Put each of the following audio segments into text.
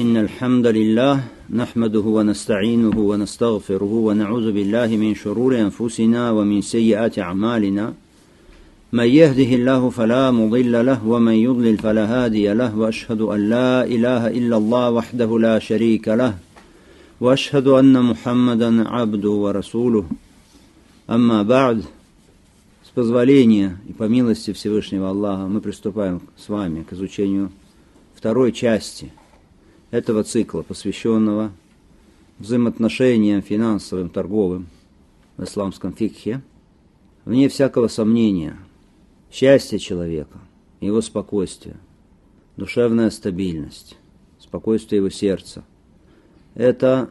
إن الحمد لله نحمده ونستعينه ونستغفره ونعوذ بالله من شرور أنفسنا ومن سيئات أعمالنا. من يهده الله فلا مضل له ومن يضلل فلا هادي له وأشهد أن لا إله إلا الله وحده لا شريك له وأشهد أن محمدا عبده ورسوله. أما بعد С позволения и по милости Всевышнего Аллаха мы приступаем с вами к изучению второй части – этого цикла, посвященного взаимоотношениям финансовым, торговым в исламском фикхе, вне всякого сомнения, счастье человека, его спокойствие, душевная стабильность, спокойствие его сердца, это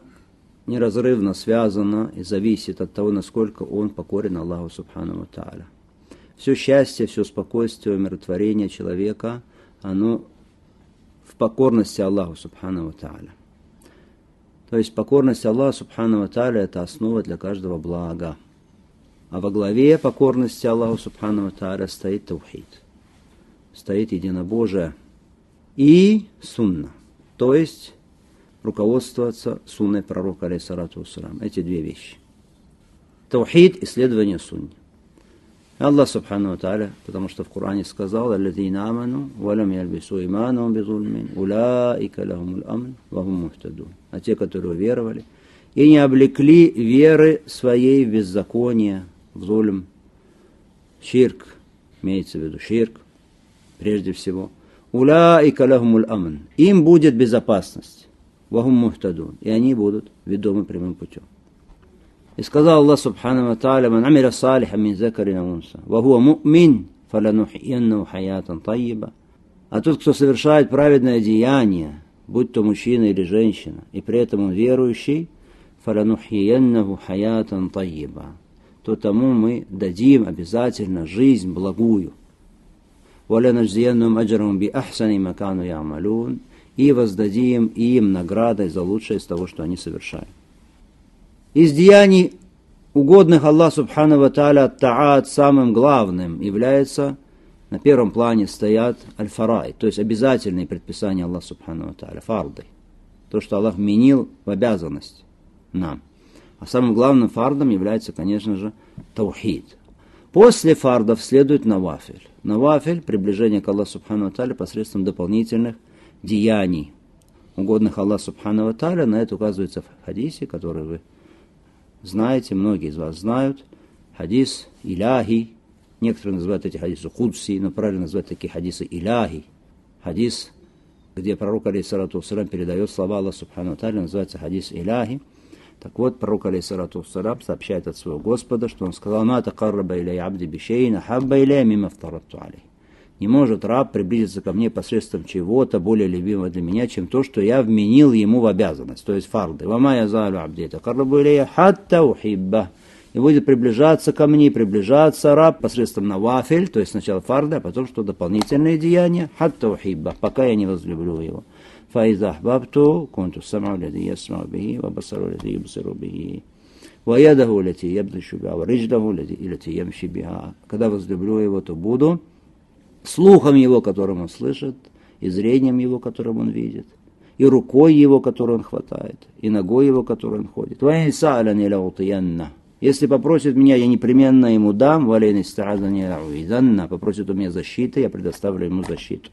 неразрывно связано и зависит от того, насколько он покорен Аллаху Субхану Тааля. Все счастье, все спокойствие, умиротворение человека, оно покорности Аллаху Субхану Тааля. То есть покорность Аллаху Субхану Тааля это основа для каждого блага. А во главе покорности Аллаху Субхану Тааля стоит Таухид. Стоит единобожие и сунна. То есть руководствоваться сунной пророка, алейсалату Эти две вещи. Таухид – исследование сунни. Аллах Субхану Тааля, потому что в Коране сказал, «Аллазина аману, валам ялбису иману безульмин, улаика лахумул амн, вахум мухтадун». А те, которые веровали, и не облекли веры своей в беззаконие, в зулм, ширк, имеется в виду ширк, прежде всего. Улаика лахумул амн. Им будет безопасность. Вахум мухтадун. И они будут ведомы прямым путем. И сказал Аллах Субхану Тааля, «Ман амира салиха мин закарина унса, ва хуа му'мин, фаланухиеннау хаятан тайиба». А тот, кто совершает праведное деяние, будь то мужчина или женщина, и при этом он верующий, фаланухиеннау хаятан тайиба, то тому мы дадим обязательно жизнь благую. وَلَنَجْزِيَنَّهُمْ أَجْرَهُمْ بِأَحْسَنِ مَكَانُ يَعْمَلُونَ и воздадим им наградой за лучшее из того, что они совершают. Из деяний, угодных Аллаху Субхану Ва Тааля Таат, самым главным является, на первом плане стоят аль-фарай, то есть обязательные предписания Аллаха Субхану Ва Тааля, фарды. То, что Аллах вменил в обязанность нам. А самым главным фардом является, конечно же, таухид. После фардов следует навафель. Навафель – приближение к Аллаху Субхану Тааля посредством дополнительных деяний, угодных Аллаху Субхану Тааля. На это указывается в хадисе, который вы знаете, многие из вас знают, хадис Иляхи, некоторые называют эти хадисы Худси, но правильно называть такие хадисы Иляхи. Хадис, где пророк, алейхиссалату waссалам, передает слова Аллаха Субхану Тааля, называется хадис Иляхи. Так вот, пророк, алейхиссалату waссалам, сообщает от своего Господа, что он сказал, «Ма такарраба иляй абди бишейна, хабба иляй мимо вторатту алей». Не может раб приблизиться ко мне посредством чего-то более любимого для меня, чем то, что я вменил ему в обязанность, то есть фарды. Вама я залю абдета каррабу илея хатта ухибба. И будет приближаться ко мне, приближаться раб посредством навафель, то есть сначала фарды, а потом что дополнительные деяния, хатта ухибба, пока я не возлюблю его. فإذا أحببت كنت السمع الذي يسمع به وبصر الذي يبصر به ويده التي يبطش بها ورجله التي يمشي بها. Когда возлюблю его, то буду слухом его, которым он слышит, и зрением его, которым он видит, и рукой его, которую он хватает, и ногой его, которую он ходит. Если попросит меня, я непременно ему дам, попросит у меня защиты, я предоставлю ему защиту.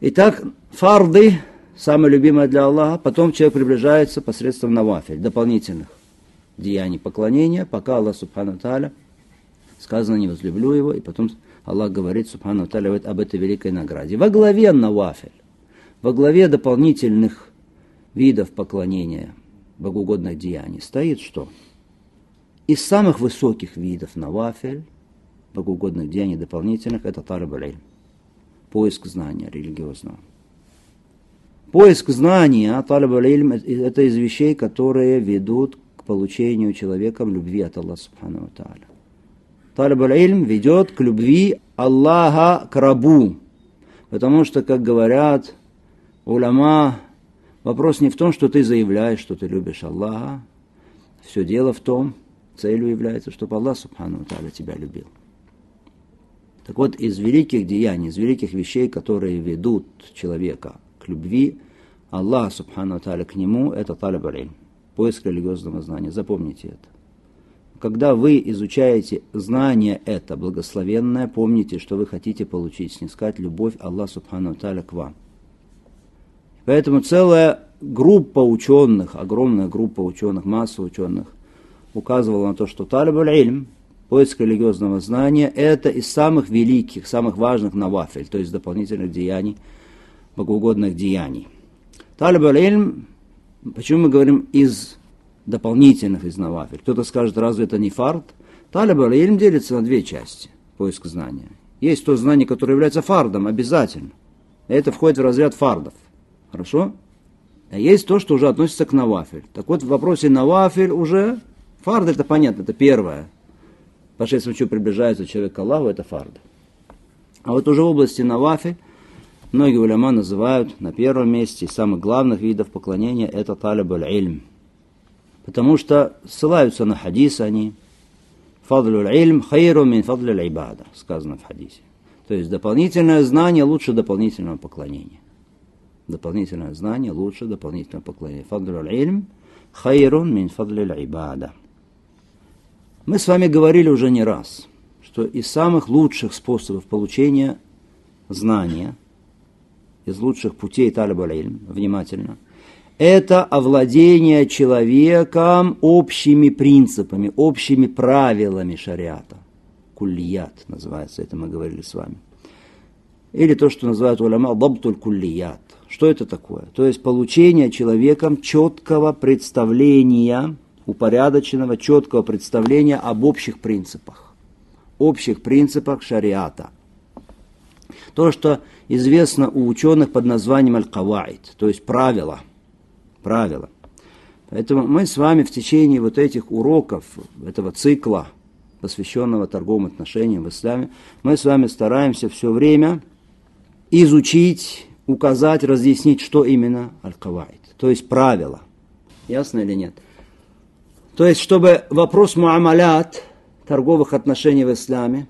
Итак, фарды, самое любимое для Аллаха, потом человек приближается посредством навафель, дополнительных деяний поклонения, пока Аллах Субхану Таля сказано, не возлюблю его, и потом Аллах говорит, Субхану Таля, об этой великой награде. Во главе навафель, во главе дополнительных видов поклонения, богоугодных деяний стоит что? Из самых высоких видов навафель, богоугодных деяний дополнительных, это тарабалей, поиск знания религиозного. Поиск знания, талабалильм, это из вещей, которые ведут к получению человеком любви от Аллаха Субхану Тааля. Талиб илм ведет к любви Аллаха к рабу. Потому что, как говорят уляма, вопрос не в том, что ты заявляешь, что ты любишь Аллаха. Все дело в том, целью является, чтобы Аллах, Субхану Таля, тебя любил. Так вот, из великих деяний, из великих вещей, которые ведут человека к любви Аллах, субхану таля, к нему, это талиб поиск религиозного знания. Запомните это. Когда вы изучаете знание это, благословенное, помните, что вы хотите получить, снискать любовь Аллаха Субхану Таля к вам. Поэтому целая группа ученых, огромная группа ученых, масса ученых, указывала на то, что талиб аль поиск религиозного знания, это из самых великих, самых важных навафель, то есть дополнительных деяний, богоугодных деяний. Талиб аль почему мы говорим из дополнительных из навафель? Кто-то скажет, разве это не фард? Талиб аль делится на две части, поиск знания. Есть то знание, которое является фардом, обязательно. Это входит в разряд фардов. Хорошо? А есть то, что уже относится к навафель. Так вот, в вопросе навафель уже фард это понятно, это первое. Посредством чего приближается человек к Аллаху, это фард. А вот уже в области навафель многие уляма называют на первом месте самых главных видов поклонения это талиб ильм Потому что ссылаются на хадис они. Фадлю ильм хайру мин фадлю ибада, сказано в хадисе. То есть дополнительное знание лучше дополнительного поклонения дополнительное знание лучше дополнительного поклонения. Фадлю ильм хайрун мин фадлю ибада. Мы с вами говорили уже не раз, что из самых лучших способов получения знания, из лучших путей талиба ильм, внимательно, это овладение человеком общими принципами, общими правилами шариата. Куллият называется, это мы говорили с вами. Или то, что называют уляма дабтуль куллият. Что это такое? То есть получение человеком четкого представления, упорядоченного, четкого представления об общих принципах. Общих принципах шариата. То, что известно у ученых под названием аль-каваид, то есть правила. Правила. Поэтому мы с вами в течение вот этих уроков, этого цикла, посвященного торговым отношениям в исламе, мы с вами стараемся все время изучить указать, разъяснить, что именно аль-каваид, то есть правила. Ясно или нет? То есть, чтобы вопрос муамалят, торговых отношений в исламе,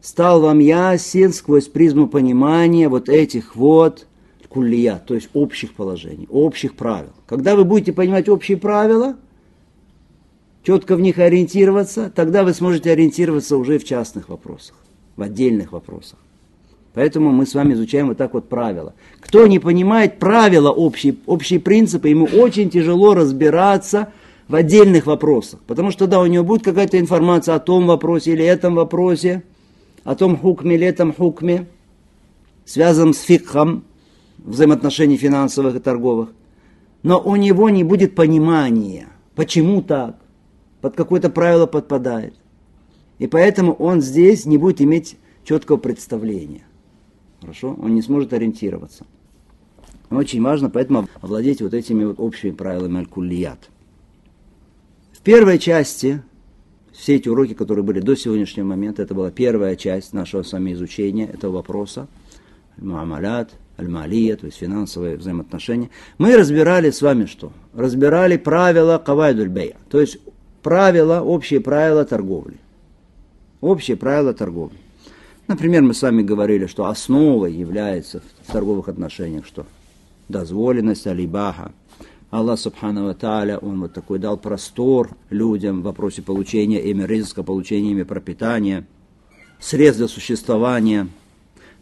стал вам ясен сквозь призму понимания вот этих вот куллия, то есть общих положений, общих правил. Когда вы будете понимать общие правила, четко в них ориентироваться, тогда вы сможете ориентироваться уже в частных вопросах, в отдельных вопросах. Поэтому мы с вами изучаем вот так вот правила. Кто не понимает правила, общие, общие принципы, ему очень тяжело разбираться в отдельных вопросах. Потому что да, у него будет какая-то информация о том вопросе или этом вопросе, о том хукме или этом хукме, связанном с фикхом, взаимоотношений финансовых и торговых. Но у него не будет понимания, почему так, под какое-то правило подпадает. И поэтому он здесь не будет иметь четкого представления. Хорошо? Он не сможет ориентироваться. Очень важно поэтому овладеть вот этими вот общими правилами аль-куллият. В первой части, все эти уроки, которые были до сегодняшнего момента, это была первая часть нашего с изучения этого вопроса, аль-муамалят, аль-малия, то есть финансовые взаимоотношения. Мы разбирали с вами что? Разбирали правила кавайдуль бея, то есть правила, общие правила торговли. Общие правила торговли. Например, мы с вами говорили, что основой является в торговых отношениях что? Дозволенность алибаха. Аллах Субхану Тааля, Он вот такой дал простор людям в вопросе получения ими ризка, получения ими пропитания, средств для существования.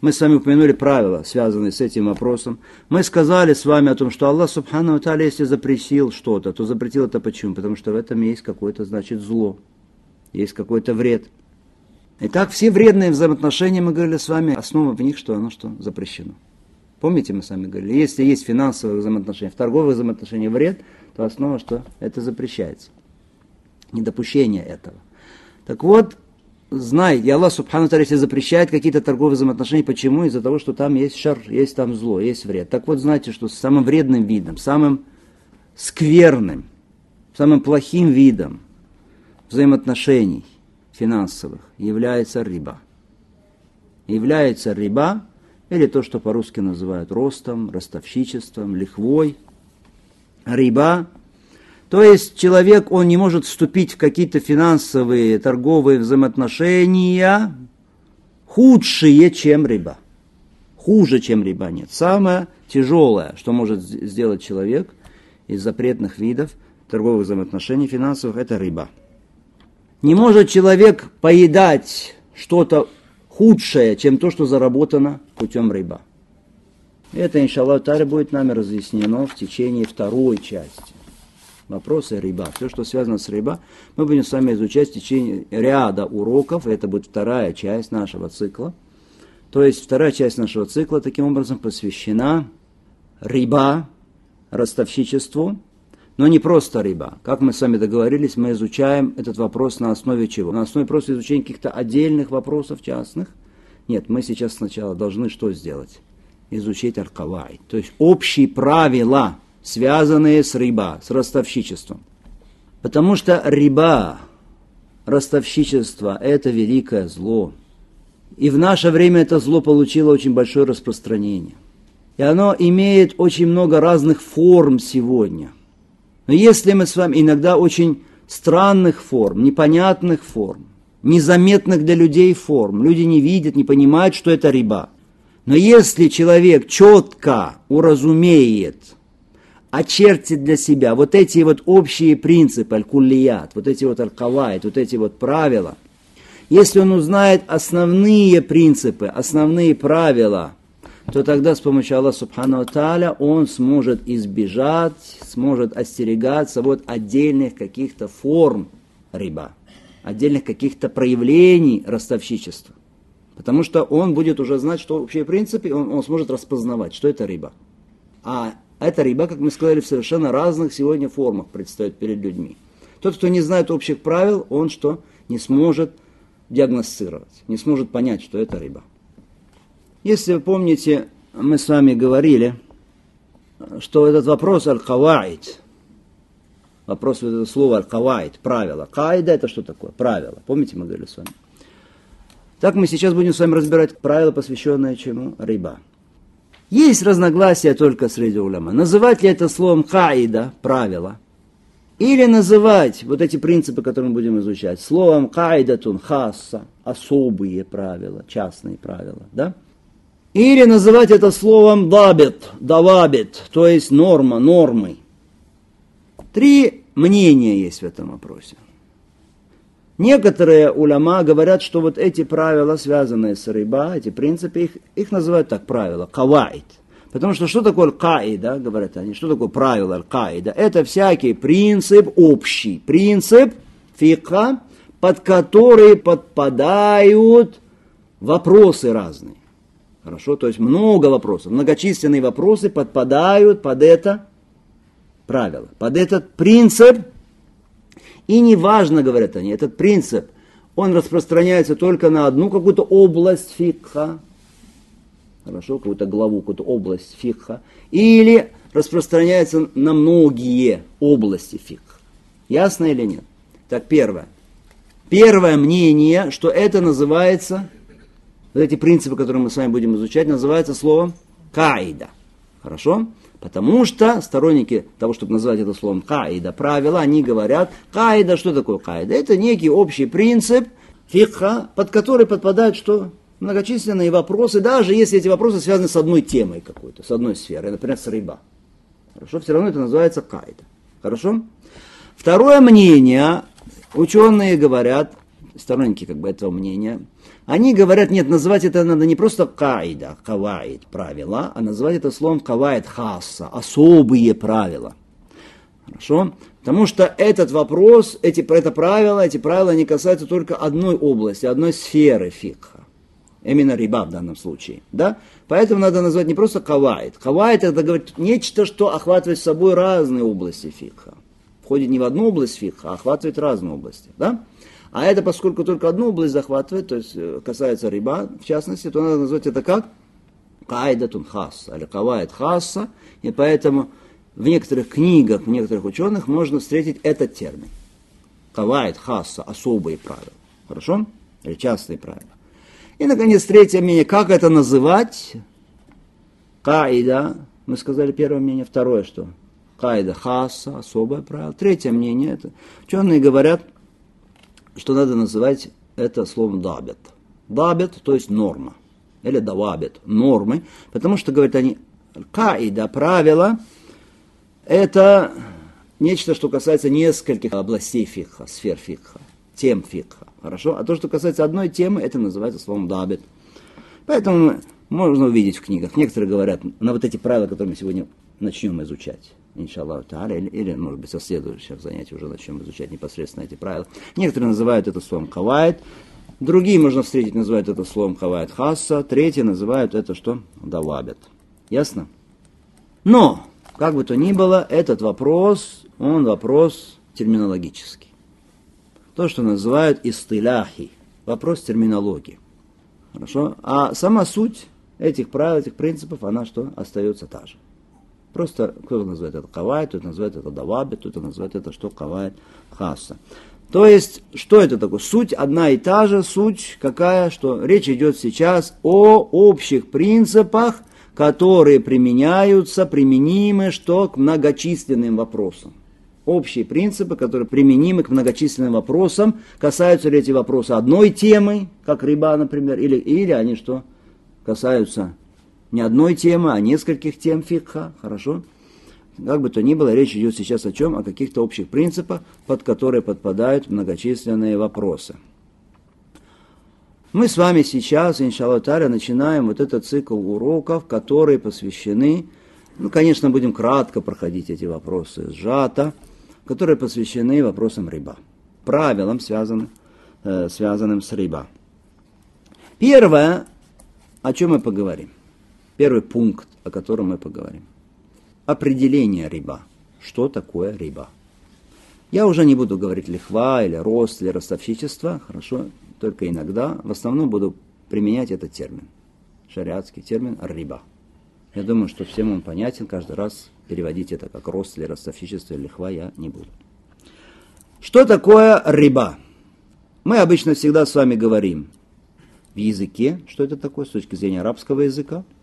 Мы с вами упомянули правила, связанные с этим вопросом. Мы сказали с вами о том, что Аллах Субхану Тааля, если запретил что-то, то запретил это почему? Потому что в этом есть какое-то, значит, зло, есть какой-то вред – Итак, все вредные взаимоотношения, мы говорили с вами, основа в них, что оно что запрещено. Помните, мы с вами говорили, если есть финансовые взаимоотношения, в торговых взаимоотношениях вред, то основа, что это запрещается. Недопущение этого. Так вот, знай, и Аллах Субхану если запрещает какие-то торговые взаимоотношения, почему? Из-за того, что там есть шар, есть там зло, есть вред. Так вот, знайте, что самым вредным видом, самым скверным, самым плохим видом взаимоотношений – финансовых является риба. Является риба, или то, что по-русски называют ростом, ростовщичеством, лихвой. Риба. То есть человек, он не может вступить в какие-то финансовые, торговые взаимоотношения худшие, чем риба. Хуже, чем риба нет. Самое тяжелое, что может сделать человек из запретных видов торговых взаимоотношений финансовых, это рыба. Не может человек поедать что-то худшее, чем то, что заработано путем рыба. Это, иншаллах, будет нами разъяснено в течение второй части. Вопросы рыба. Все, что связано с рыба, мы будем с вами изучать в течение ряда уроков. Это будет вторая часть нашего цикла. То есть вторая часть нашего цикла таким образом посвящена рыба, ростовщичеству, но не просто рыба. Как мы с вами договорились, мы изучаем этот вопрос на основе чего? На основе просто изучения каких-то отдельных вопросов частных. Нет, мы сейчас сначала должны что сделать? Изучить аркавай. То есть общие правила, связанные с рыба, с ростовщичеством. Потому что рыба, ростовщичество – это великое зло. И в наше время это зло получило очень большое распространение. И оно имеет очень много разных форм сегодня. Но если мы с вами иногда очень странных форм, непонятных форм, незаметных для людей форм, люди не видят, не понимают, что это риба. Но если человек четко уразумеет, очертит для себя вот эти вот общие принципы, аль-куллият, вот эти вот аль-кавайт, вот эти вот правила, если он узнает основные принципы, основные правила – то тогда с помощью Аллаха Субхану Тааля он сможет избежать, сможет остерегаться вот отдельных каких-то форм риба, отдельных каких-то проявлений ростовщичества. Потому что он будет уже знать, что вообще в принципе он, он сможет распознавать, что это риба. А эта риба, как мы сказали, в совершенно разных сегодня формах предстает перед людьми. Тот, кто не знает общих правил, он что? Не сможет диагностировать, не сможет понять, что это риба. Если вы помните, мы с вами говорили, что этот вопрос аль-каваид, вопрос вот это слово аль-каваид, правило. Каида это что такое? Правило. Помните, мы говорили с вами? Так мы сейчас будем с вами разбирать правила, посвященные чему? Рыба. Есть разногласия только среди уляма. Называть ли это словом каида, правило, или называть вот эти принципы, которые мы будем изучать, словом каидатун хасса, особые правила, частные правила, да? Или называть это словом дабит, давабит, то есть норма, нормой. Три мнения есть в этом вопросе. Некоторые уляма говорят, что вот эти правила, связанные с рыба, эти принципы, их, их называют так правила, кавайт. Потому что что такое каида, говорят они, что такое правило каида? Это всякий принцип, общий принцип фикха, под который подпадают вопросы разные. Хорошо, то есть много вопросов, многочисленные вопросы подпадают под это правило, под этот принцип. И неважно, говорят они, этот принцип, он распространяется только на одну какую-то область фикха, хорошо, какую-то главу, какую-то область фикха, или распространяется на многие области фикха. Ясно или нет? Так, первое. Первое мнение, что это называется вот эти принципы, которые мы с вами будем изучать, называются словом каида. Хорошо? Потому что сторонники того, чтобы называть это словом каида, правила, они говорят, каида, что такое каида? Это некий общий принцип фикха, под который подпадают что? Многочисленные вопросы, даже если эти вопросы связаны с одной темой какой-то, с одной сферой, например, с рыба. Хорошо? Все равно это называется каида. Хорошо? Второе мнение, ученые говорят, сторонники как бы этого мнения, они говорят, нет, называть это надо не просто каида, каваид, правила, а называть это словом каваид хасса, особые правила. Хорошо? Потому что этот вопрос, эти, это правила, эти правила не касаются только одной области, одной сферы фикха. Именно риба в данном случае. Да? Поэтому надо назвать не просто кавайт. Кавайт это говорит нечто, что охватывает собой разные области фикха. Входит не в одну область фикха, а охватывает разные области. Да? А это, поскольку только одну область захватывает, то есть э, касается риба, в частности, то надо назвать это как? Кайдатун хасса, или кавайт хасса, и поэтому в некоторых книгах, в некоторых ученых можно встретить этот термин. Кавайт хасса, особые правила. Хорошо? Или частные правила. И, наконец, третье мнение, как это называть? Каида, мы сказали первое мнение, второе что? Каида хаса, особое правило. Третье мнение, это ученые говорят, что надо называть это словом дабет. Дабет, то есть норма. Или давабет, нормы. Потому что, говорят они, Каида, правило, это нечто, что касается нескольких областей фикха, сфер фикха, тем фикха. Хорошо? А то, что касается одной темы, это называется словом дабит. Поэтому можно увидеть в книгах. Некоторые говорят на вот эти правила, которые мы сегодня начнем изучать. Иншаллах или, или, может быть, со следующих занятий уже начнем изучать непосредственно эти правила. Некоторые называют это словом кавайт, другие можно встретить, называют это словом кавайт хасса, третьи называют это что? Давабят. Ясно? Но, как бы то ни было, этот вопрос, он вопрос терминологический. То, что называют истыляхи, вопрос терминологии. Хорошо? А сама суть этих правил, этих принципов, она что? Остается та же. Просто кто-то называет это кавай, кто-то называет это даваби, кто-то называет это что кавай хаса. То есть, что это такое? Суть одна и та же, суть какая, что речь идет сейчас о общих принципах, которые применяются, применимы что к многочисленным вопросам. Общие принципы, которые применимы к многочисленным вопросам, касаются ли эти вопросы одной темы, как рыба, например, или, или они что, касаются не одной темы, а нескольких тем фикха, хорошо? Как бы то ни было, речь идет сейчас о чем? О каких-то общих принципах, под которые подпадают многочисленные вопросы. Мы с вами сейчас, иншаллах таля, начинаем вот этот цикл уроков, которые посвящены, ну, конечно, будем кратко проходить эти вопросы, сжато, которые посвящены вопросам рыба, правилам, связанным, э, связанным с рыба. Первое, о чем мы поговорим. Первый пункт, о котором мы поговорим. Определение риба. Что такое риба? Я уже не буду говорить лихва или рост или ростовщичество, хорошо, только иногда. В основном буду применять этот термин, шариатский термин риба. Я думаю, что всем он понятен, каждый раз переводить это как рост или ростовщичество или лихва я не буду. Что такое риба? Мы обычно всегда с вами говорим в языке, что это такое с точки зрения арабского языка –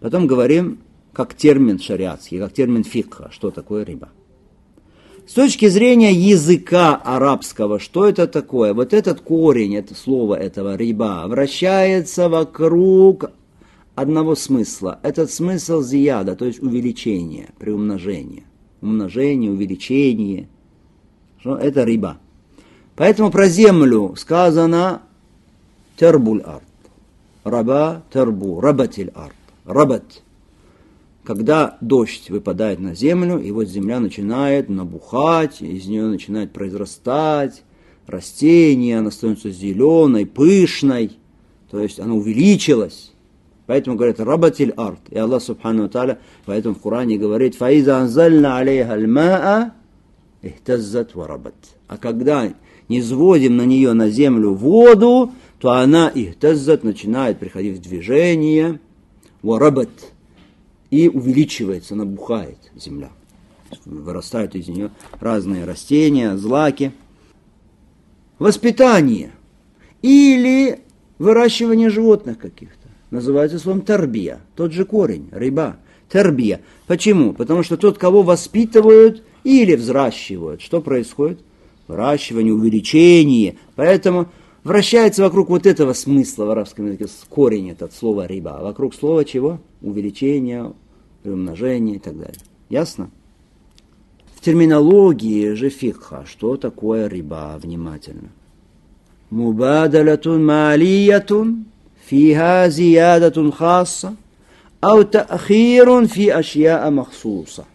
Потом говорим как термин шариатский, как термин фикха, что такое риба. С точки зрения языка арабского, что это такое? Вот этот корень, это слово этого риба, вращается вокруг одного смысла. Этот смысл зияда, то есть увеличение, приумножение. Умножение, увеличение. Что? Это риба. Поэтому про землю сказано тербуль арт. Раба тербу, рабатиль арт рабат. Когда дождь выпадает на землю, и вот земля начинает набухать, из нее начинает произрастать растение, она становится зеленой, пышной, то есть она увеличилась. Поэтому говорят рабатиль арт. И Аллах Субхану Тааля поэтому в Коране говорит «Фаиза анзальна алейха аль-маа ихтаззат варабат». А когда не сводим на нее, на землю, воду, то она ихтаззат начинает приходить в движение – варабат, и увеличивается, набухает земля. Вырастают из нее разные растения, злаки. Воспитание или выращивание животных каких-то. Называется словом тарбия, тот же корень, рыба, тарбия. Почему? Потому что тот, кого воспитывают или взращивают, что происходит? Выращивание, увеличение. Поэтому вращается вокруг вот этого смысла в арабском языке, корень этот слова риба. А вокруг слова чего? Увеличение, умножение и так далее. Ясно? В терминологии же фикха, что такое риба, внимательно. Мубадалатун малиятун, фиха зиядатун хасса, ау та'хирун фи ашьяа махсуса.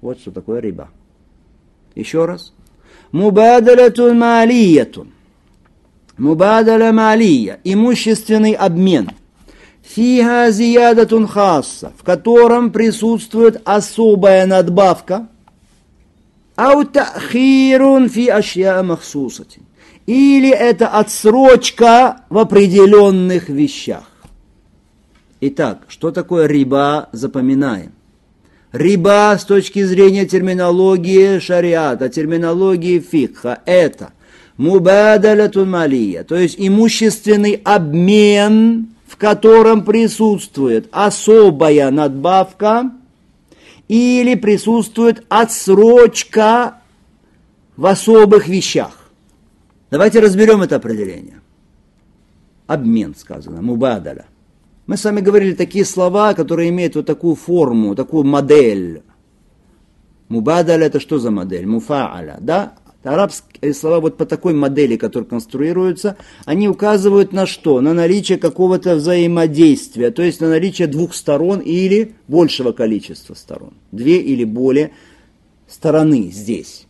Вот что такое риба. Еще раз. Мубадалатун малиятун Мубадаля малия, имущественный обмен. Фига зиядатун хасса, в котором присутствует особая надбавка. Аутахирун фи ашья махсусатин. Или это отсрочка в определенных вещах. Итак, что такое риба, запоминаем. Риба с точки зрения терминологии шариата, терминологии фикха, это мубадалятун малия, то есть имущественный обмен, в котором присутствует особая надбавка или присутствует отсрочка в особых вещах. Давайте разберем это определение. Обмен сказано, мубадаля. Мы с вами говорили такие слова, которые имеют вот такую форму, такую модель. Мубадаль это что за модель? Муфааля, да? Арабские слова вот по такой модели, которые конструируются, они указывают на что? На наличие какого-то взаимодействия, то есть на наличие двух сторон или большего количества сторон. Две или более стороны здесь.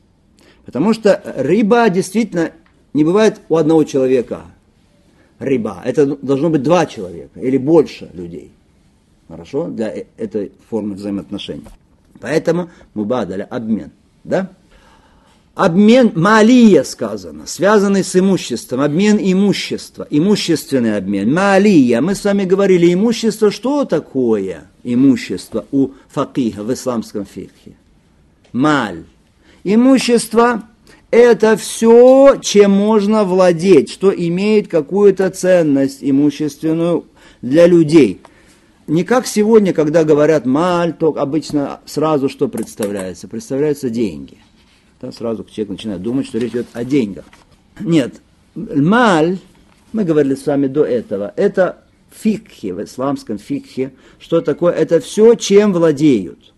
Потому что рыба действительно не бывает у одного человека рыба. Это должно быть два человека или больше людей. Хорошо? Для э, этой формы взаимоотношений. Поэтому мубадаля обмен. Да? Обмен малия сказано, связанный с имуществом, обмен имущества, имущественный обмен. Малия, мы с вами говорили, имущество, что такое имущество у факиха в исламском фикхе? Маль. Имущество – это все, чем можно владеть, что имеет какую-то ценность имущественную для людей. Не как сегодня, когда говорят «маль», то обычно сразу что представляется? Представляются деньги – да, сразу человек начинает думать, что речь идет о деньгах. Нет, маль, мы говорили с вами до этого, это фикхи, в исламском фикхе, что такое? Это все, чем владеют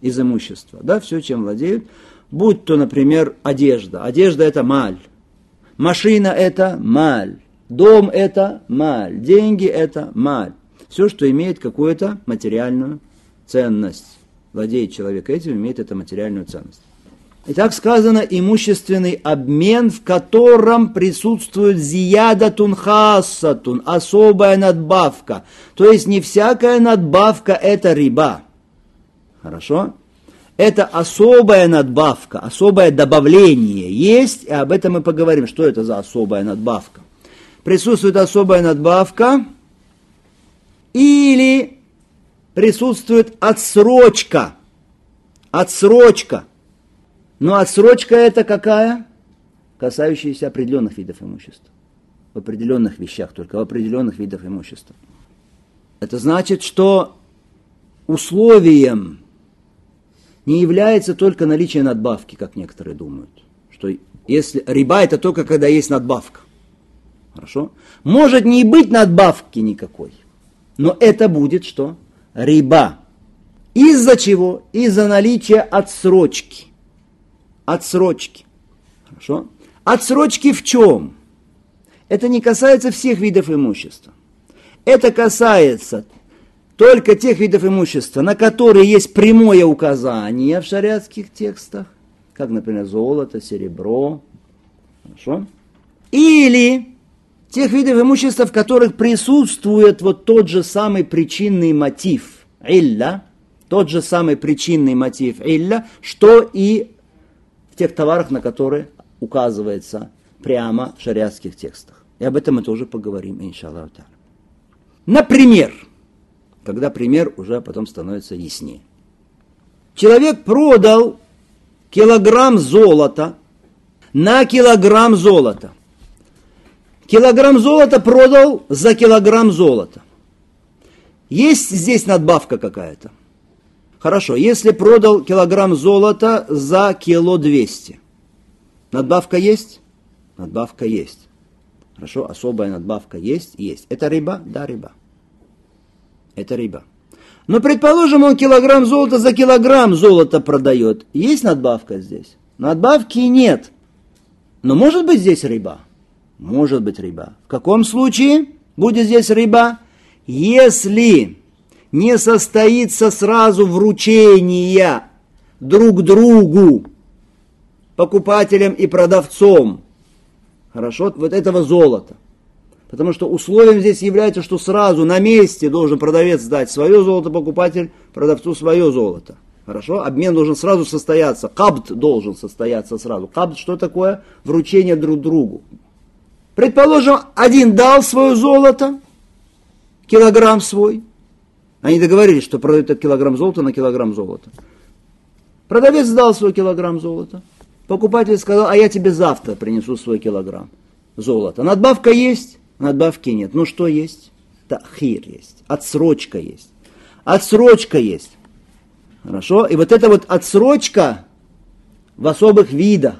из имущества, да, все, чем владеют, будь то, например, одежда. Одежда – это маль, машина – это маль, дом – это маль, деньги – это маль. Все, что имеет какую-то материальную ценность. Владеет человек этим, имеет эту материальную ценность. И так сказано, имущественный обмен, в котором присутствует зиядатун хасатун, особая надбавка. То есть не всякая надбавка – это риба. Хорошо? Это особая надбавка, особое добавление есть, и об этом мы поговорим, что это за особая надбавка. Присутствует особая надбавка или присутствует отсрочка. Отсрочка – но отсрочка это какая? Касающаяся определенных видов имущества. В определенных вещах только, в определенных видах имущества. Это значит, что условием не является только наличие надбавки, как некоторые думают. Что если риба это только когда есть надбавка. Хорошо? Может не быть надбавки никакой. Но это будет что? Риба. Из-за чего? Из-за наличия отсрочки отсрочки. Хорошо? Отсрочки в чем? Это не касается всех видов имущества. Это касается только тех видов имущества, на которые есть прямое указание в шариатских текстах, как, например, золото, серебро. Хорошо? Или тех видов имущества, в которых присутствует вот тот же самый причинный мотив, илля, тот же самый причинный мотив илля, что и тех товарах, на которые указывается прямо в шариатских текстах. И об этом мы тоже поговорим, иншаллах. Например, когда пример уже потом становится яснее. Человек продал килограмм золота на килограмм золота. Килограмм золота продал за килограмм золота. Есть здесь надбавка какая-то? Хорошо, если продал килограмм золота за кило 200, надбавка есть? Надбавка есть. Хорошо, особая надбавка есть? Есть. Это рыба? Да, рыба. Это рыба. Но, предположим, он килограмм золота за килограмм золота продает. Есть надбавка здесь? Надбавки нет. Но может быть здесь рыба? Может быть рыба. В каком случае будет здесь рыба? Если не состоится сразу вручение друг другу, покупателям и продавцом. Хорошо, вот этого золота. Потому что условием здесь является, что сразу на месте должен продавец дать свое золото, покупатель продавцу свое золото. Хорошо? Обмен должен сразу состояться. Кабд должен состояться сразу. Кабд что такое? Вручение друг другу. Предположим, один дал свое золото, килограмм свой, они договорились, что продают этот килограмм золота на килограмм золота. Продавец сдал свой килограмм золота. Покупатель сказал, а я тебе завтра принесу свой килограмм золота. Надбавка есть? Надбавки нет. Ну что есть? Тахир есть. Отсрочка есть. Отсрочка есть. Хорошо? И вот эта вот отсрочка в особых видах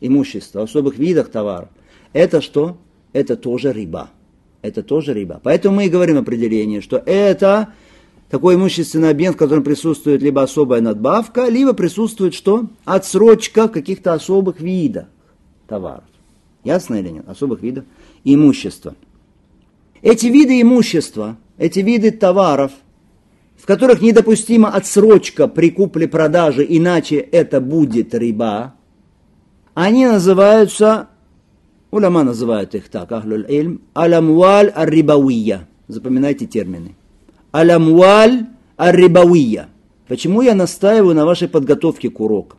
имущества, в особых видах товаров, это что? Это тоже риба. Это тоже риба. Поэтому мы и говорим определение, что это такой имущественный объект, в котором присутствует либо особая надбавка, либо присутствует что? Отсрочка каких-то особых видов товаров. Ясно или нет? Особых видов имущества. Эти виды имущества, эти виды товаров, в которых недопустима отсрочка при купле-продаже, иначе это будет риба, они называются, уляма называют их так, ахлюль ильм, алямуаль ар-рибавия. Запоминайте термины. Алямуаль ар-рибавия. Почему я настаиваю на вашей подготовке к уроку?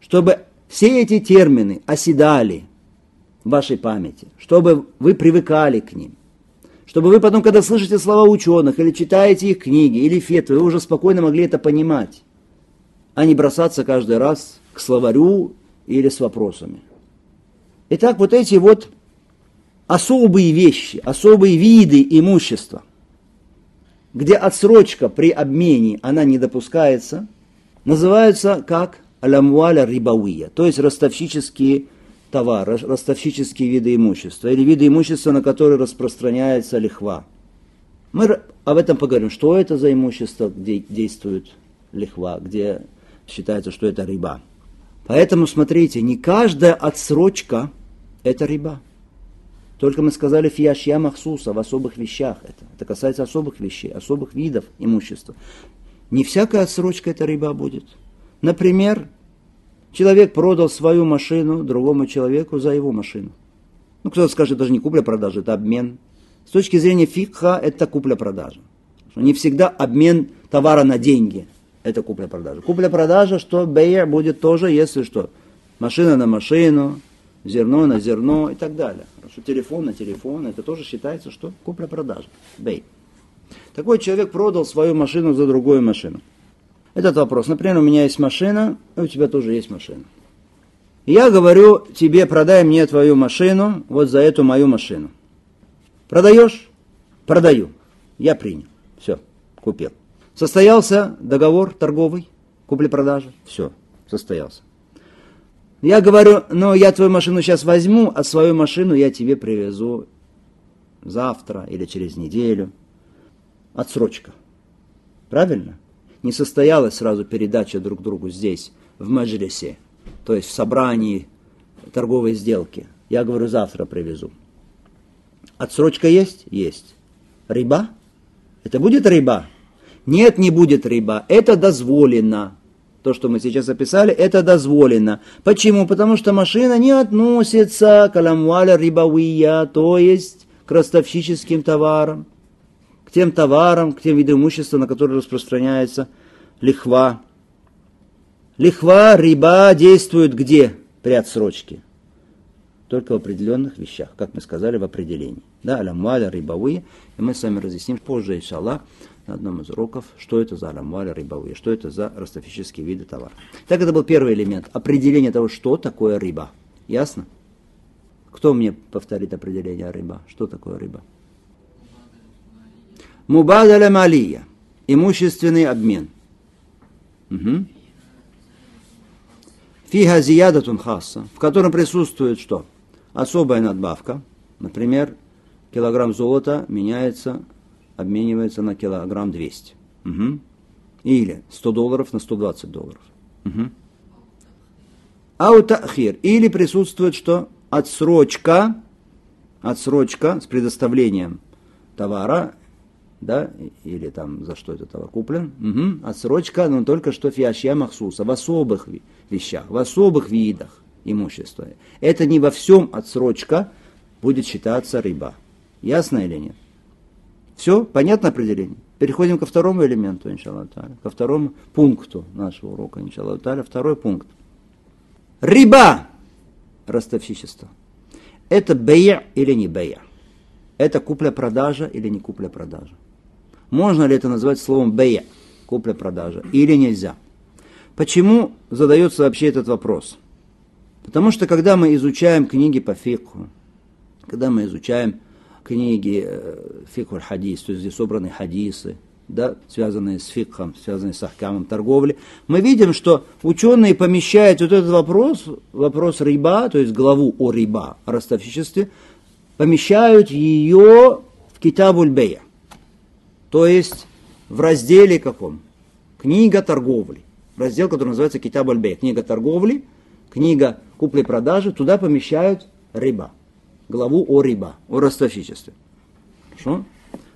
Чтобы все эти термины оседали в вашей памяти, чтобы вы привыкали к ним, чтобы вы потом, когда слышите слова ученых или читаете их книги или фетвы, вы уже спокойно могли это понимать, а не бросаться каждый раз к словарю или с вопросами. Итак, вот эти вот особые вещи, особые виды имущества, где отсрочка при обмене, она не допускается, называются как алямуаля рибауия, то есть ростовщические товары, ростовщические виды имущества, или виды имущества, на которые распространяется лихва. Мы об этом поговорим, что это за имущество, где действует лихва, где считается, что это риба. Поэтому, смотрите, не каждая отсрочка – это риба. Только мы сказали фияшья махсуса в особых вещах. Это, это касается особых вещей, особых видов имущества. Не всякая отсрочка – это риба будет. Например, человек продал свою машину другому человеку за его машину. Ну, кто-то скажет, даже не купля-продажа, это обмен. С точки зрения фикха, это купля-продажа. Не всегда обмен товара на деньги – это купля-продажа. Купля-продажа, что бейер будет тоже, если что, машина на машину, зерно на зерно и так далее. Хорошо, телефон на телефон, это тоже считается, что купля-продажа, бей. Такой человек продал свою машину за другую машину. Этот вопрос. Например, у меня есть машина, и у тебя тоже есть машина. Я говорю тебе, продай мне твою машину, вот за эту мою машину. Продаешь? Продаю. Я принял. Все, купил. Состоялся договор торговый, купли-продажи, все, состоялся. Я говорю, ну я твою машину сейчас возьму, а свою машину я тебе привезу завтра или через неделю. Отсрочка. Правильно? Не состоялась сразу передача друг другу здесь, в Маджлисе, то есть в собрании торговой сделки. Я говорю, завтра привезу. Отсрочка есть? Есть. Риба? Это будет риба? Нет, не будет риба. Это дозволено. То, что мы сейчас описали, это дозволено. Почему? Потому что машина не относится к аламуаля рибавия, то есть к ростовщическим товарам, к тем товарам, к тем видам имущества, на которые распространяется лихва. Лихва, риба действует где при отсрочке? Только в определенных вещах, как мы сказали в определении. Да, алямуаля рибавия, и мы с вами разъясним позже, иншаллах, на одном из уроков, что это за аламваля рибавы, что это за ростовические виды товара. Так это был первый элемент, определение того, что такое рыба. Ясно? Кто мне повторит определение рыба? Что такое рыба? Мубадаля малия. Имущественный обмен. Угу. Фига зиядатун хасса, в котором присутствует что? Особая надбавка. Например, килограмм золота меняется обменивается на килограмм 200. Угу. Или 100 долларов на 120 долларов. Угу. Аутахир. Или присутствует что? Отсрочка, отсрочка с предоставлением товара, да, или там за что этот товар куплен. Угу. Отсрочка, но только что фиашья махсуса, в особых вещах, в особых видах имущества. Это не во всем отсрочка будет считаться рыба. Ясно или нет? Все, понятно определение? Переходим ко второму элементу, иншаллах ко второму пункту нашего урока, иншаллах Второй пункт. Риба, ростовщичество. Это бея или не бея? Это купля-продажа или не купля-продажа? Можно ли это назвать словом бея, купля-продажа, или нельзя? Почему задается вообще этот вопрос? Потому что когда мы изучаем книги по фикху, когда мы изучаем книги э, фикхуль хадис, то есть где собраны хадисы, да, связанные с фикхом, связанные с ахкамом торговли, мы видим, что ученые помещают вот этот вопрос, вопрос риба, то есть главу о риба, о ростовщичестве, помещают ее в Китабуль Бея. То есть в разделе каком? Книга торговли. Раздел, который называется Китабуль Бея. Книга торговли, книга купли-продажи. Туда помещают риба. Главу о риба, о ростовщичестве. Хорошо?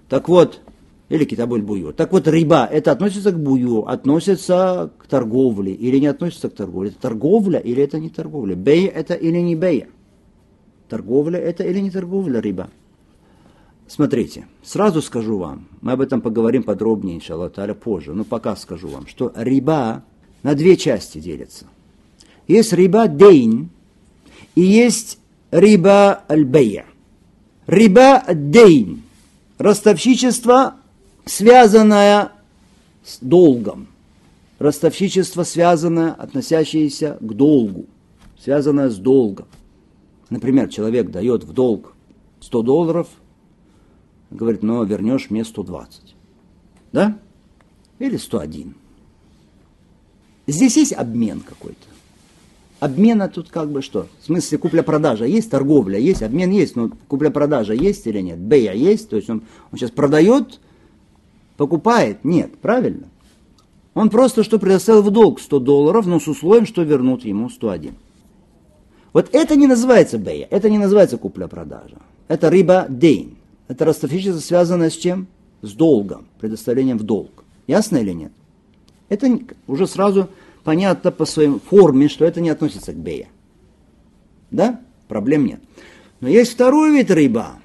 Так вот, или китабуль бую. Так вот, риба, это относится к бую, относится к торговле или не относится к торговле? Это торговля или это не торговля? Бей это или не бей? Торговля это или не торговля риба? Смотрите, сразу скажу вам, мы об этом поговорим подробнее, иншаллах позже, но пока скажу вам, что риба на две части делится. Есть риба дейн и есть риба аль-бейя. Риба дейн, ростовщичество, связанное с долгом. Ростовщичество, связанное, относящееся к долгу, связанное с долгом. Например, человек дает в долг 100 долларов, говорит, но вернешь мне 120. Да? Или 101. Здесь есть обмен какой-то. Обмена тут как бы что? В смысле купля-продажа есть, торговля есть, обмен есть, но купля-продажа есть или нет? Бея есть, то есть он, он сейчас продает, покупает? Нет, правильно? Он просто что предоставил в долг 100 долларов, но с условием, что вернут ему 101. Вот это не называется бея, это не называется купля-продажа. Это рыба дейн. Это ростовщичество связанное с чем? С долгом, предоставлением в долг. Ясно или нет? Это уже сразу понятно по своей форме, что это не относится к бея. Да? Проблем нет. Но есть второй вид рыба,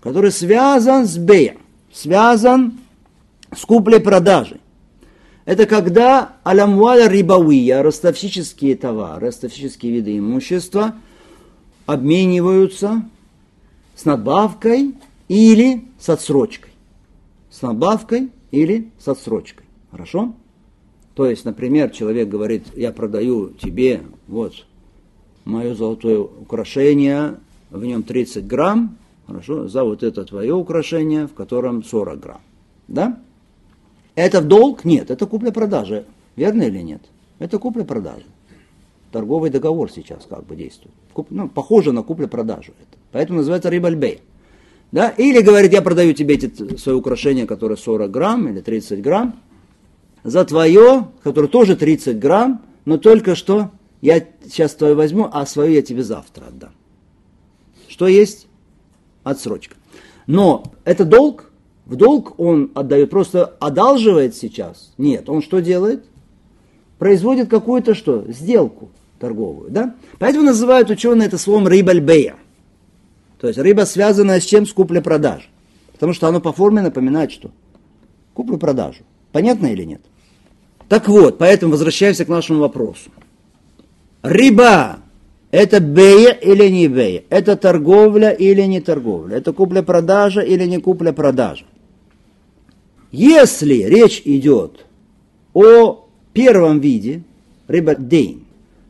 который связан с бея, связан с куплей-продажей. Это когда алямваля рибауия, ростовщические товары, ростовщические виды имущества обмениваются с надбавкой или с отсрочкой. С надбавкой или с отсрочкой. Хорошо? То есть, например, человек говорит, я продаю тебе вот мое золотое украшение, в нем 30 грамм, хорошо, за вот это твое украшение, в котором 40 грамм. Да? Это в долг? Нет, это купля-продажа. Верно или нет? Это купля-продажа. Торговый договор сейчас как бы действует. Куп, ну, похоже на купля-продажу. Это. Поэтому называется рибальбей. Да? Или говорит, я продаю тебе эти, свое украшение, которое 40 грамм или 30 грамм, за твое, которое тоже 30 грамм, но только что я сейчас твое возьму, а свое я тебе завтра отдам. Что есть? Отсрочка. Но это долг, в долг он отдает, просто одалживает сейчас. Нет, он что делает? Производит какую-то что? Сделку торговую, да? Поэтому называют ученые это словом рыбальбея. То есть рыба связанная с чем? С куплей-продажей. Потому что оно по форме напоминает что? Куплю-продажу. Понятно или нет? Так вот, поэтому возвращаемся к нашему вопросу. Рыба это бея или не бея? Это торговля или не торговля? Это купля-продажа или не купля-продажа? Если речь идет о первом виде, рыба дейн,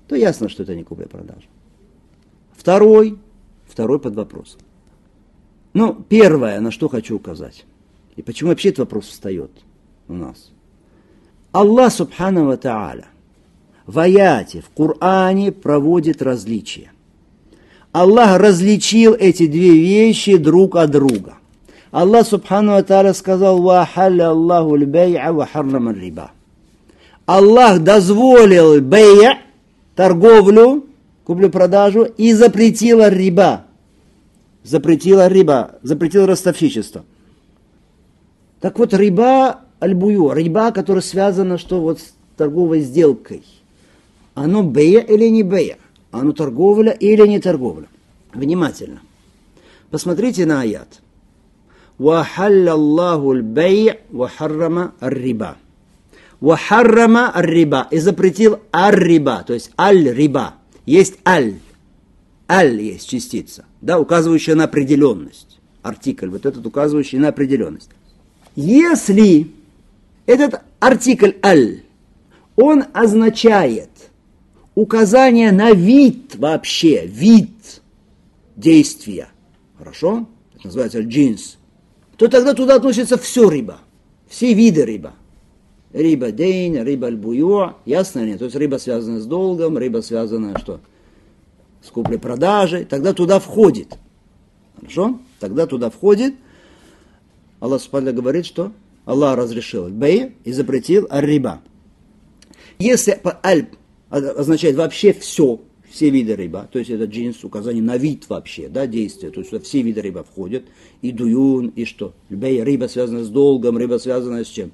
то ясно, что это не купля-продажа. Второй, второй под вопросом. Ну, первое, на что хочу указать, и почему вообще этот вопрос встает у нас. Аллах, субхану ва та'аля, в аяте, в Коране проводит различия. Аллах различил эти две вещи друг от друга. Аллах Субхану Ва сказал, «Вахалля Аллаху льбей'a ва харрама риба». Аллах дозволил бейя, торговлю, куплю-продажу, и запретила риба. Запретила риба, запретила ростовщичество. Так вот, риба альбую, риба, которая связана что вот с торговой сделкой. Оно бея или не бея? Оно торговля или не торговля? Внимательно. Посмотрите на аят. وحل الله البيع وحرم الربا وحرم الربا и запретил ар-риба, то есть аль-риба. Есть аль. Аль есть частица, да, указывающая на определенность. Артикль, вот этот указывающий на определенность. Если этот артикль аль, он означает указание на вид вообще, вид действия, хорошо? Это называется джинс то тогда туда относится все рыба, все виды рыба. Рыба день, рыба альбуё, ясно ли? То есть рыба связана с долгом, рыба связана что? С куплей-продажей, тогда туда входит. Хорошо? Тогда туда входит, Аллах Субхану говорит, что Аллах разрешил бей и запретил ар-риба. Если аль означает вообще все, все виды рыба, то есть это джинс, указание на вид вообще, да, действия, то есть все виды рыба входят, и дуюн, и что? Бей, рыба связана с долгом, рыба связана с чем?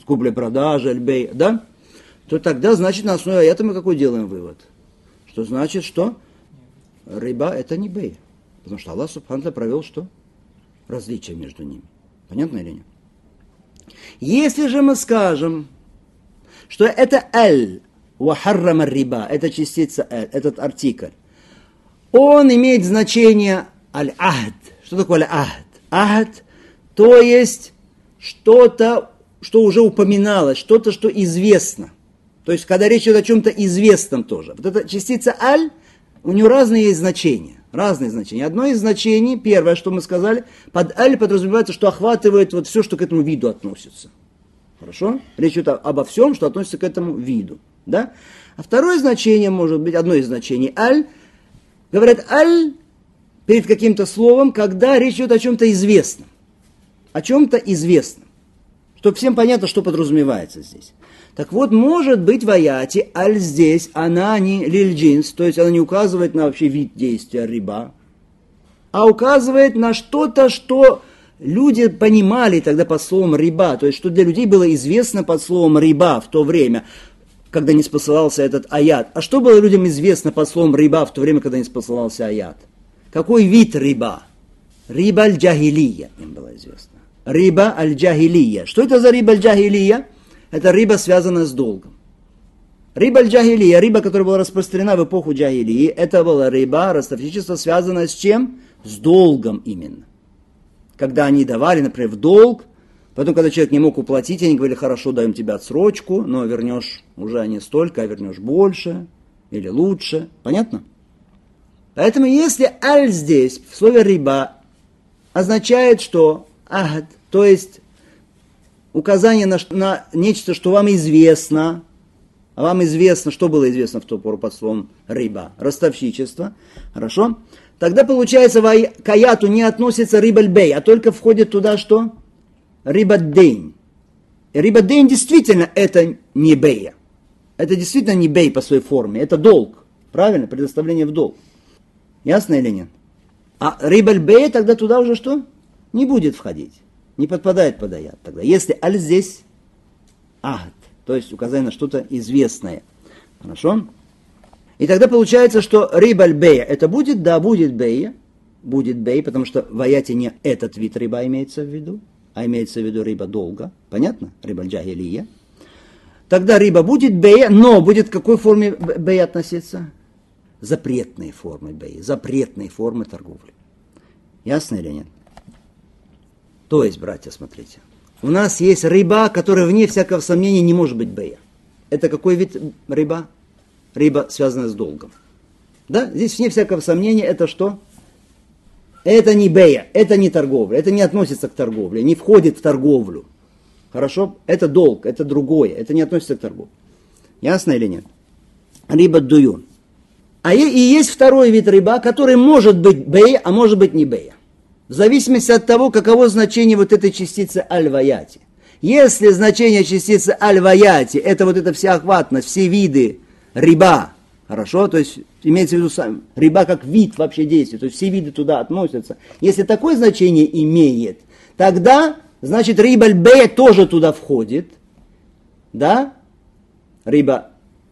С куплей-продажей, бей, да? То тогда, значит, на основе этого мы какой делаем вывод? Что значит, что рыба это не бей. Потому что Аллах Субхану провел что? Различие между ними. Понятно или нет? Если же мы скажем, что это эль, вахаррама риба, это частица эль, этот артикль, он имеет значение аль-ахд. Что такое аль-ахд? Ахд, то есть что-то, что уже упоминалось, что-то, что известно. То есть, когда речь идет о чем-то известном тоже. Вот эта частица аль, у нее разные есть значения. Разные значения. Одно из значений, первое, что мы сказали, под аль подразумевается, что охватывает вот все, что к этому виду относится. Хорошо? Речь идет обо всем, что относится к этому виду. Да? А второе значение может быть, одно из значений, аль, говорят аль перед каким-то словом, когда речь идет о чем-то известном. О чем-то известном. Чтобы всем понятно, что подразумевается здесь. Так вот, может быть в аяте аль здесь, она не лильджинс, то есть она не указывает на вообще вид действия риба, а указывает на что-то, что люди понимали тогда под словом риба, то есть что для людей было известно под словом риба в то время, когда не спосылался этот аят. А что было людям известно под словом риба в то время, когда не спосылался аят? Какой вид риба? Риба аль-джахилия им было известно. Риба аль-джахилия. Что это за риба аль-джахилия? Это риба, связанная с долгом. Риба аль-джахилия, риба, которая была распространена в эпоху джахилии, это была риба, ростовщичество, связанное с чем? С долгом именно когда они давали, например, в долг, потом, когда человек не мог уплатить, они говорили, хорошо, даем тебе отсрочку, но вернешь уже не столько, а вернешь больше или лучше. Понятно? Поэтому если аль здесь, в слове риба, означает, что агад, то есть указание на, на нечто, что вам известно, а вам известно, что было известно в ту пору под словом риба, ростовщичество, хорошо? Тогда получается к аяту не относится рибальбей, а только входит туда что? Рибаддейн. Рибаддейн действительно это не бея. Это действительно не бей по своей форме, это долг. Правильно? Предоставление в долг. Ясно или нет? А рибальбей тогда туда уже что? Не будет входить. Не подпадает под аят тогда. Если аль здесь агд, то есть указание на что-то известное. Хорошо? И тогда получается, что рибаль бея это будет, да, будет бея, будет бей, потому что в аяте не этот вид рыба имеется в виду, а имеется в виду рыба долго, понятно? Рыба джагилия. Тогда рыба будет бея, но будет к какой форме бея относиться? Запретной формы бея, запретной формы торговли. Ясно или нет? То есть, братья, смотрите, у нас есть рыба, которая вне всякого сомнения не может быть бея. Это какой вид рыба? рыба, связанная с долгом. Да, здесь вне всякого сомнения это что? Это не бея, это не торговля, это не относится к торговле, не входит в торговлю. Хорошо? Это долг, это другое, это не относится к торговле. Ясно или нет? Риба дуюн. А и есть второй вид рыба, который может быть бея, а может быть не бея. В зависимости от того, каково значение вот этой частицы аль-ваяти. Если значение частицы аль-ваяти, это вот эта вся охватность, все виды риба, хорошо, то есть имеется в виду сам, риба как вид вообще действия, то есть все виды туда относятся. Если такое значение имеет, тогда, значит, риба бе тоже туда входит, да, риба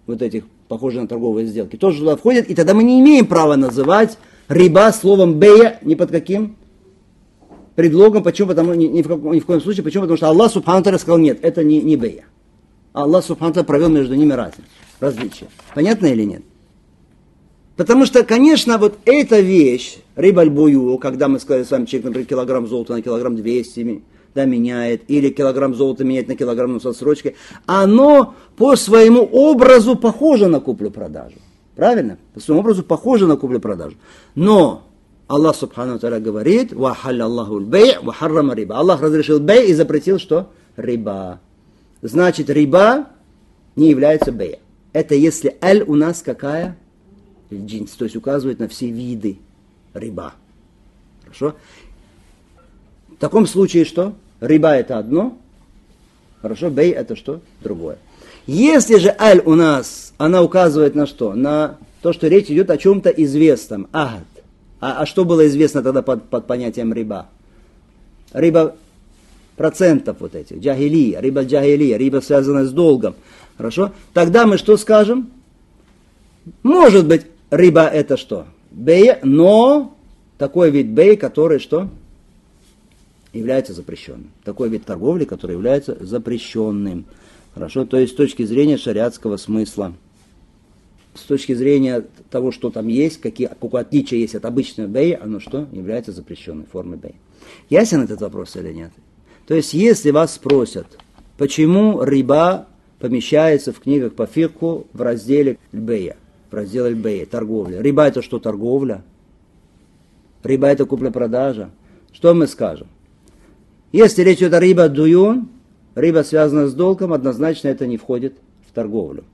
вот этих, похожих на торговые сделки, тоже туда входит, и тогда мы не имеем права называть риба словом бея ни под каким предлогом, почему? Потому ни, ни, в, каком, ни в коем случае, почему? Потому что Аллах Субхану сказал, нет, это не, не бея. Аллах Субхану провел между ними разницу различия. Понятно или нет? Потому что, конечно, вот эта вещь, рыбальбую, когда мы сказали с вами, человек, например, килограмм золота на килограмм 200 да, меняет, или килограмм золота меняет на килограмм ну, с отсрочкой, оно по своему образу похоже на куплю-продажу. Правильно? По своему образу похоже на куплю-продажу. Но Аллах Субхану Таля говорит, «Вахалля Аллаху бей, вахаррама риба». Аллах разрешил бей и запретил что? Риба. Значит, риба не является бея. Это если эль у нас какая? Джинс, то есть указывает на все виды риба. Хорошо? В таком случае что? Риба это одно, хорошо, бей это что? Другое. Если же аль у нас, она указывает на что? На то, что речь идет о чем-то известном. Агад. А, а что было известно тогда под, под понятием риба? Риба процентов вот этих, джагилия, риба джагилия, риба связанная с долгом. Хорошо? Тогда мы что скажем? Может быть, риба это что? Бей, но такой вид бей, который что? Является запрещенным. Такой вид торговли, который является запрещенным. Хорошо? То есть с точки зрения шариатского смысла. С точки зрения того, что там есть, какие, какое отличие есть от обычного бей, оно что? Является запрещенной формой бей. Ясен этот вопрос или нет? То есть, если вас спросят, почему риба помещается в книгах по фирку в разделе Бея, в разделе Бея, торговля. Риба это что, торговля? Риба это купля-продажа. Что мы скажем? Если речь идет о риба дуюн, риба связана с долгом, однозначно это не входит в торговлю.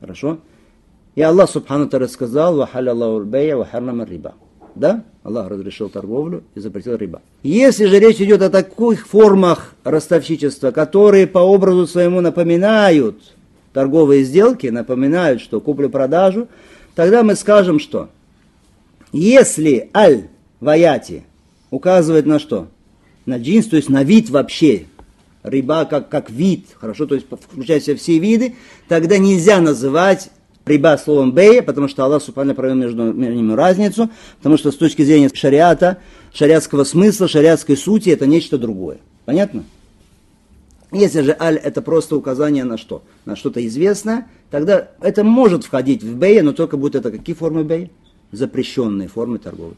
Хорошо? И Аллах Субхану сказал, «Вахаля Аллаху бея, вахарлама риба». Да? Аллах разрешил торговлю и запретил риба. Если же речь идет о таких формах ростовщичества, которые по образу своему напоминают торговые сделки, напоминают, что куплю-продажу, тогда мы скажем, что если аль ваяти указывает на что? На джинс, то есть на вид вообще, риба как, как вид, хорошо, то есть включая все виды, тогда нельзя называть риба словом бея, потому что Аллах Субхану провел между, между ними разницу, потому что с точки зрения шариата, шариатского смысла, шариатской сути, это нечто другое. Понятно? Если же аль это просто указание на что? На что-то известное, тогда это может входить в бея, но только будет это какие формы бея? Запрещенные формы торговли.